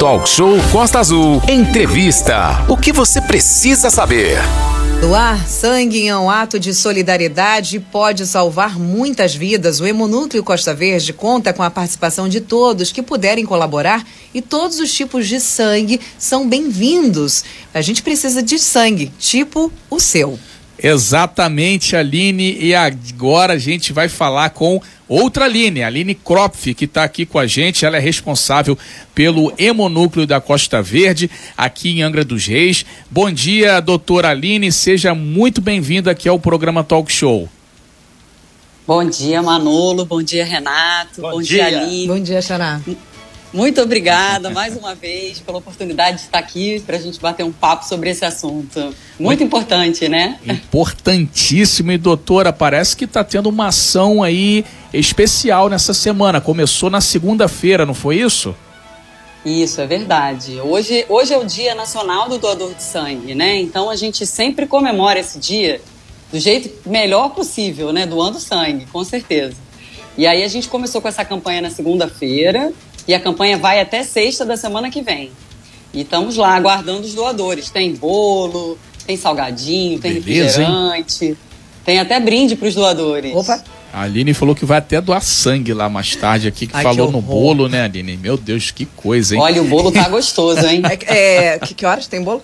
Talk Show Costa Azul. Entrevista. O que você precisa saber? Doar sangue é um ato de solidariedade e pode salvar muitas vidas. O Hemonúcleo Costa Verde conta com a participação de todos que puderem colaborar e todos os tipos de sangue são bem-vindos. A gente precisa de sangue, tipo o seu. Exatamente, Aline. E agora a gente vai falar com outra Aline, a Aline Kropf, que está aqui com a gente. Ela é responsável pelo hemonúcleo da Costa Verde, aqui em Angra dos Reis. Bom dia, doutora Aline. Seja muito bem-vinda aqui ao programa Talk Show. Bom dia, Manolo. Bom dia, Renato. Bom, Bom dia. dia, Aline. Bom dia, Xará. Muito obrigada mais uma vez pela oportunidade de estar aqui para a gente bater um papo sobre esse assunto. Muito importante, né? Importantíssimo. E doutora, parece que está tendo uma ação aí especial nessa semana. Começou na segunda-feira, não foi isso? Isso, é verdade. Hoje, hoje é o Dia Nacional do Doador de Sangue, né? Então a gente sempre comemora esse dia do jeito melhor possível, né? Doando sangue, com certeza. E aí a gente começou com essa campanha na segunda-feira e a campanha vai até sexta da semana que vem. E estamos lá aguardando os doadores. Tem bolo, tem salgadinho, tem Beleza, refrigerante, hein? tem até brinde para os doadores. Opa! A Aline falou que vai até doar sangue lá mais tarde aqui, que Ai, falou que no bolo, né, Aline? Meu Deus, que coisa, hein? Olha, o bolo tá gostoso, hein? É, é, que, que horas tem bolo?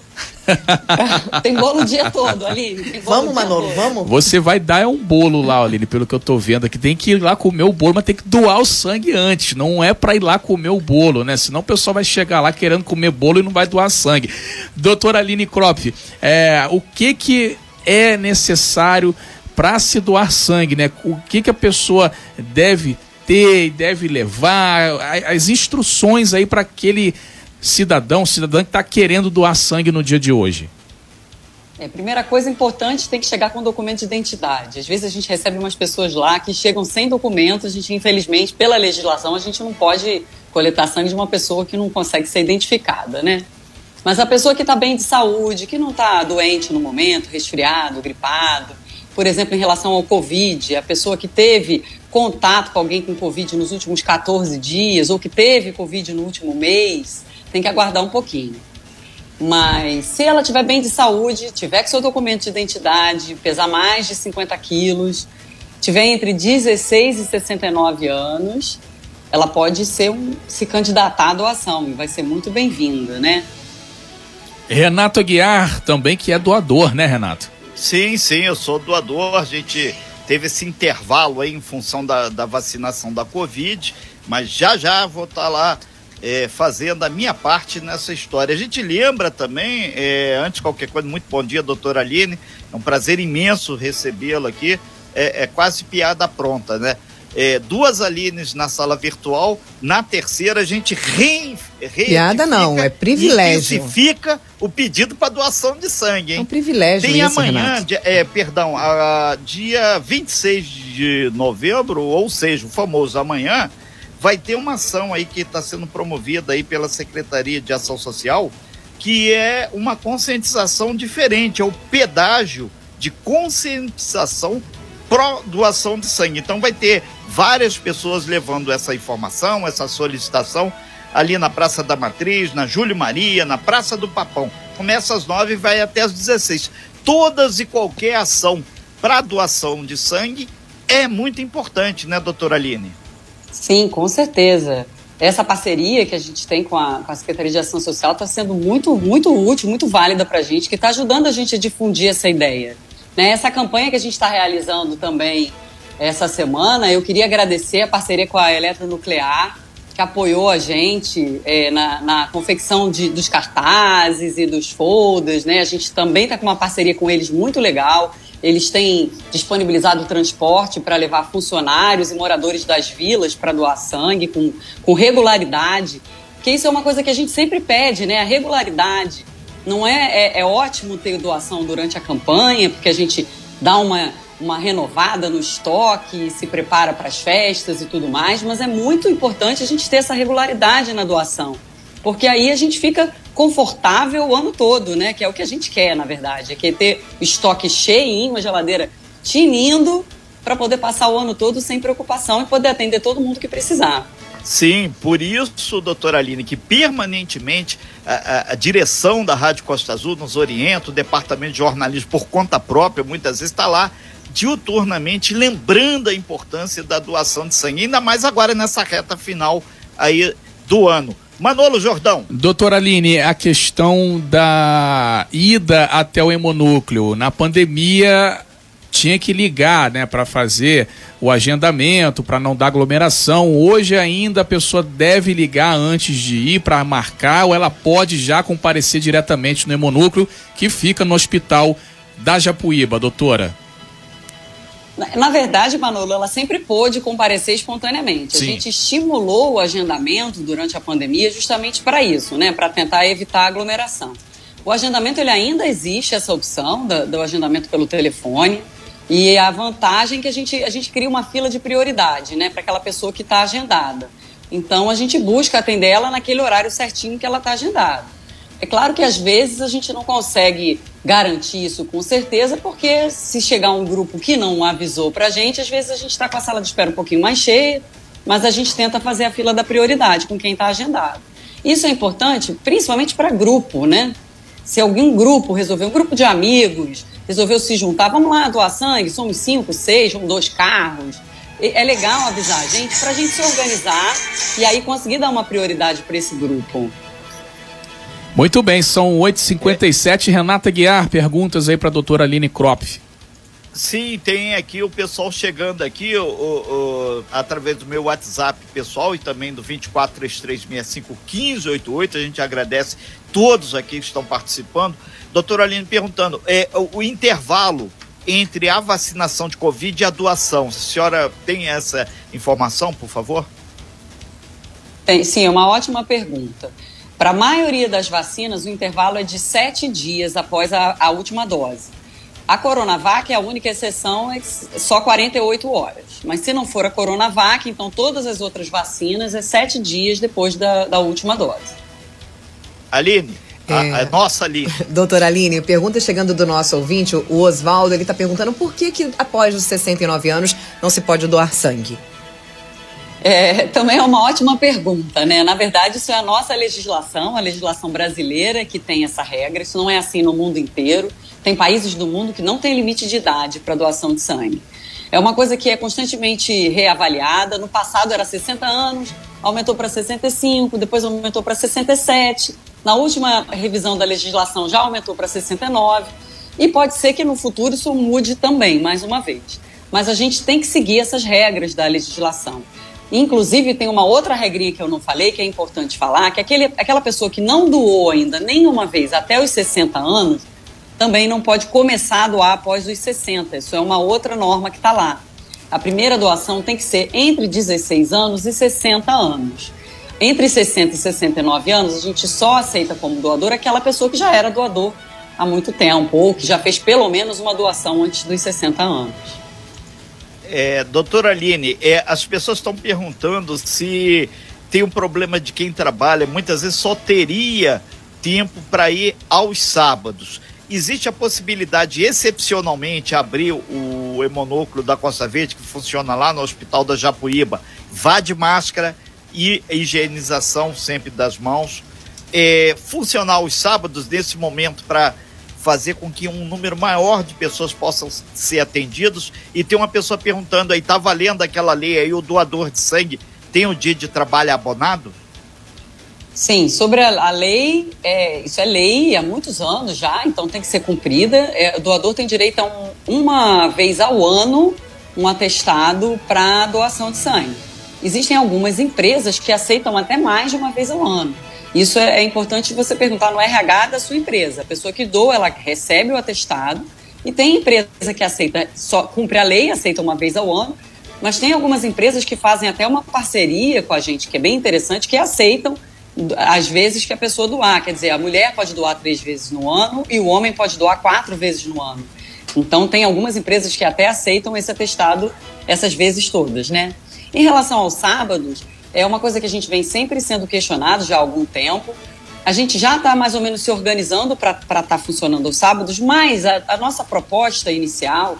tem bolo o dia todo, Aline. Vamos, Manolo, todo. vamos. Você vai dar um bolo lá, Aline, pelo que eu tô vendo aqui. Tem que ir lá comer o bolo, mas tem que doar o sangue antes. Não é para ir lá comer o bolo, né? Senão o pessoal vai chegar lá querendo comer bolo e não vai doar sangue. Doutora Aline Kropf, é, o que que é necessário para se doar sangue, né? O que, que a pessoa deve ter, deve levar, as instruções aí para aquele cidadão, cidadã que está querendo doar sangue no dia de hoje. É, primeira coisa importante, tem que chegar com documento de identidade. Às vezes a gente recebe umas pessoas lá que chegam sem documento, a gente, infelizmente, pela legislação, a gente não pode coletar sangue de uma pessoa que não consegue ser identificada, né? Mas a pessoa que está bem de saúde, que não está doente no momento, resfriado, gripado, por exemplo, em relação ao Covid, a pessoa que teve contato com alguém com Covid nos últimos 14 dias ou que teve Covid no último mês, tem que aguardar um pouquinho. Mas se ela tiver bem de saúde, tiver com seu documento de identidade, pesar mais de 50 quilos, tiver entre 16 e 69 anos, ela pode ser um, se candidatar à doação e vai ser muito bem-vinda, né? Renato Aguiar também que é doador, né, Renato? Sim, sim, eu sou doador. A gente teve esse intervalo aí em função da, da vacinação da Covid, mas já já vou estar tá lá é, fazendo a minha parte nessa história. A gente lembra também, é, antes de qualquer coisa, muito bom dia, doutora Aline. É um prazer imenso recebê-la aqui. É, é quase piada pronta, né? é, duas Alines na sala virtual, na terceira a gente re, Piada não, é privilégio. fica o pedido para doação de sangue, hein? É um privilégio Tem isso, amanhã, dia, é, perdão, a, dia 26 de novembro, ou seja, o famoso amanhã, vai ter uma ação aí que está sendo promovida aí pela Secretaria de Ação Social, que é uma conscientização diferente, é o pedágio de conscientização pró doação de sangue. Então vai ter várias pessoas levando essa informação, essa solicitação ali na Praça da Matriz, na Júlio Maria, na Praça do Papão. Começa às nove e vai até às 16. Todas e qualquer ação para doação de sangue é muito importante, né, doutora Aline? Sim, com certeza. Essa parceria que a gente tem com a, com a Secretaria de Ação Social está sendo muito, muito útil, muito válida para a gente, que está ajudando a gente a difundir essa ideia. Né? Essa campanha que a gente está realizando também essa semana, eu queria agradecer a parceria com a Eletronuclear, que apoiou a gente é, na, na, confecção de, dos cartazes e dos folders, né? A gente também está com uma parceria com eles muito legal. Eles têm disponibilizado transporte para levar funcionários e moradores das vilas para doar sangue com, com regularidade. Porque isso é uma coisa que a gente sempre pede, né? A regularidade. Não é, é, é ótimo ter doação durante a campanha, porque a gente dá uma, uma renovada no estoque, se prepara para as festas e tudo mais, mas é muito importante a gente ter essa regularidade na doação, porque aí a gente fica confortável o ano todo, né? Que é o que a gente quer, na verdade, é que ter estoque cheio, uma geladeira tinindo para poder passar o ano todo sem preocupação e poder atender todo mundo que precisar. Sim, por isso, doutora Aline, que permanentemente a, a, a, direção da Rádio Costa Azul nos orienta, o departamento de jornalismo por conta própria, muitas vezes está lá diuturnamente lembrando a importância da doação de sangue, ainda mais agora nessa reta final aí do ano. Manolo Jordão. Doutora Aline, a questão da ida até o hemonúcleo. Na pandemia, tinha que ligar, né, para fazer o agendamento, para não dar aglomeração. Hoje ainda a pessoa deve ligar antes de ir para marcar ou ela pode já comparecer diretamente no hemonúcleo que fica no hospital da Japuíba, doutora. Na verdade, Manolo, ela sempre pôde comparecer espontaneamente. Sim. A gente estimulou o agendamento durante a pandemia justamente para isso, né? Para tentar evitar aglomeração. O agendamento ele ainda existe essa opção do, do agendamento pelo telefone. E a vantagem é que a gente, a gente cria uma fila de prioridade, né, para aquela pessoa que está agendada. Então a gente busca atender ela naquele horário certinho que ela está agendada. É claro que às vezes a gente não consegue garantir isso com certeza, porque se chegar um grupo que não avisou para a gente, às vezes a gente está com a sala de espera um pouquinho mais cheia, mas a gente tenta fazer a fila da prioridade com quem está agendado. Isso é importante, principalmente para grupo, né? Se algum grupo resolver, um grupo de amigos, resolveu se juntar, vamos lá doar sangue, somos cinco, seis, um, dois carros. É legal avisar a gente para a gente se organizar e aí conseguir dar uma prioridade para esse grupo. Muito bem, são 8h57. Renata Guiar, perguntas aí para a doutora Aline Kropf. Sim, tem aqui o pessoal chegando aqui o, o, através do meu WhatsApp pessoal e também do 2433651588. A gente agradece todos aqui que estão participando. Doutora Aline perguntando, é, o, o intervalo entre a vacinação de Covid e a doação. A senhora tem essa informação, por favor? Tem, sim, é uma ótima pergunta. Para a maioria das vacinas, o intervalo é de sete dias após a, a última dose. A Coronavac, a única exceção é só 48 horas. Mas se não for a Coronavac, então todas as outras vacinas é sete dias depois da, da última dose. Aline, é... a, a nossa Aline. Doutora Aline, pergunta chegando do nosso ouvinte, o Oswaldo, ele está perguntando por que, que após os 69 anos não se pode doar sangue? É, também é uma ótima pergunta, né? Na verdade, isso é a nossa legislação, a legislação brasileira que tem essa regra. Isso não é assim no mundo inteiro. Tem países do mundo que não tem limite de idade para doação de sangue. É uma coisa que é constantemente reavaliada. No passado era 60 anos, aumentou para 65, depois aumentou para 67. Na última revisão da legislação já aumentou para 69. E pode ser que no futuro isso mude também, mais uma vez. Mas a gente tem que seguir essas regras da legislação. Inclusive, tem uma outra regrinha que eu não falei, que é importante falar, que aquele, aquela pessoa que não doou ainda nenhuma vez até os 60 anos, também não pode começar a doar após os 60. Isso é uma outra norma que está lá. A primeira doação tem que ser entre 16 anos e 60 anos. Entre 60 e 69 anos, a gente só aceita como doador aquela pessoa que já era doador há muito tempo, ou que já fez pelo menos uma doação antes dos 60 anos. É, doutora Aline, é, as pessoas estão perguntando se tem um problema de quem trabalha, muitas vezes só teria tempo para ir aos sábados. Existe a possibilidade de, excepcionalmente, abrir o hemonúcleo da Costa Verde, que funciona lá no Hospital da Japuíba, vá de máscara e higienização sempre das mãos. É, funcionar os sábados nesse momento para fazer com que um número maior de pessoas possam ser atendidos e tem uma pessoa perguntando aí, tá valendo aquela lei aí, o doador de sangue tem o dia de trabalho abonado? Sim, sobre a, a lei, é, isso é lei há muitos anos já, então tem que ser cumprida. É, o doador tem direito a um, uma vez ao ano um atestado para doação de sangue. Existem algumas empresas que aceitam até mais de uma vez ao ano. Isso é, é importante você perguntar no RH da sua empresa. A pessoa que doa, ela recebe o atestado e tem empresa que aceita, só cumpre a lei, aceita uma vez ao ano, mas tem algumas empresas que fazem até uma parceria com a gente, que é bem interessante, que aceitam às vezes que a pessoa doar. Quer dizer, a mulher pode doar três vezes no ano e o homem pode doar quatro vezes no ano. Então, tem algumas empresas que até aceitam esse atestado essas vezes todas, né? Em relação aos sábados, é uma coisa que a gente vem sempre sendo questionado já há algum tempo. A gente já está mais ou menos se organizando para estar tá funcionando aos sábados, mas a, a nossa proposta inicial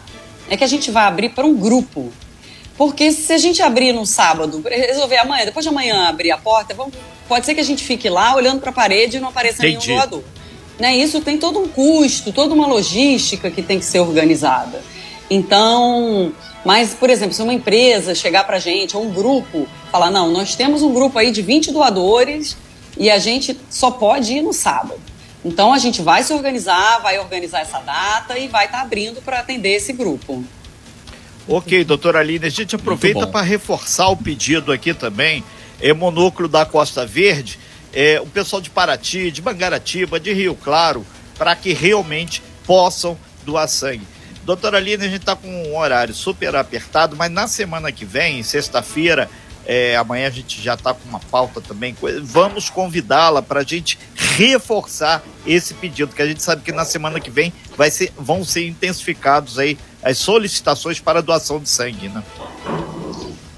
é que a gente vai abrir para um grupo Porque se a gente abrir no sábado, resolver amanhã, depois de amanhã abrir a porta, vamos, pode ser que a gente fique lá olhando para a parede e não apareça Entendi. nenhum doador. Né? Isso tem todo um custo, toda uma logística que tem que ser organizada. Então, mas, por exemplo, se uma empresa chegar para a gente, ou um grupo, falar, não, nós temos um grupo aí de 20 doadores e a gente só pode ir no sábado. Então, a gente vai se organizar, vai organizar essa data e vai estar tá abrindo para atender esse grupo. Ok, doutora Aline, a gente aproveita para reforçar o pedido aqui também, é monúcleo da Costa Verde, é, o pessoal de Paraty, de Mangaratiba, de Rio Claro, para que realmente possam doar sangue. Doutora Aline, a gente está com um horário super apertado, mas na semana que vem, sexta-feira, é, amanhã a gente já está com uma pauta também. Vamos convidá-la para a gente reforçar esse pedido, que a gente sabe que na semana que vem vai ser, vão ser intensificados aí as solicitações para doação de sangue, né?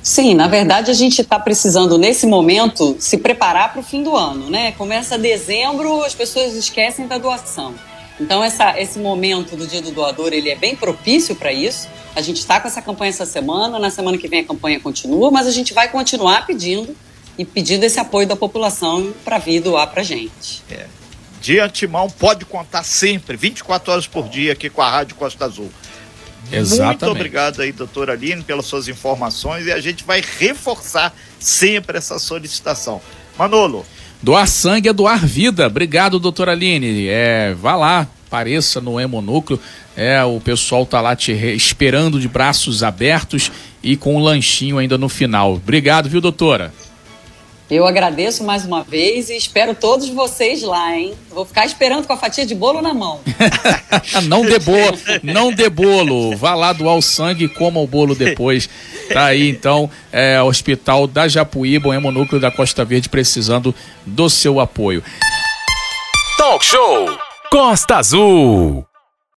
Sim, na verdade a gente está precisando nesse momento se preparar para o fim do ano, né? Começa dezembro, as pessoas esquecem da doação. Então essa, esse momento do Dia do Doador ele é bem propício para isso. A gente está com essa campanha essa semana, na semana que vem a campanha continua, mas a gente vai continuar pedindo e pedindo esse apoio da população para vir doar para gente. É. De antemão, pode contar sempre, 24 horas por dia aqui com a Rádio Costa Azul. Exatamente. Muito obrigado aí, doutora Aline, pelas suas informações e a gente vai reforçar sempre essa solicitação. Manolo. Doar sangue é doar vida. Obrigado, doutora Aline. É, vá lá, apareça no Hemonúcleo. É, o pessoal tá lá te esperando de braços abertos e com um lanchinho ainda no final. Obrigado, viu, doutora? Eu agradeço mais uma vez e espero todos vocês lá, hein? Vou ficar esperando com a fatia de bolo na mão. não dê bolo, não dê bolo. Vá lá doar o sangue e coma o bolo depois. Tá aí então, é, Hospital da Japuíba, o hemonúcleo da Costa Verde, precisando do seu apoio. Talk Show Costa Azul.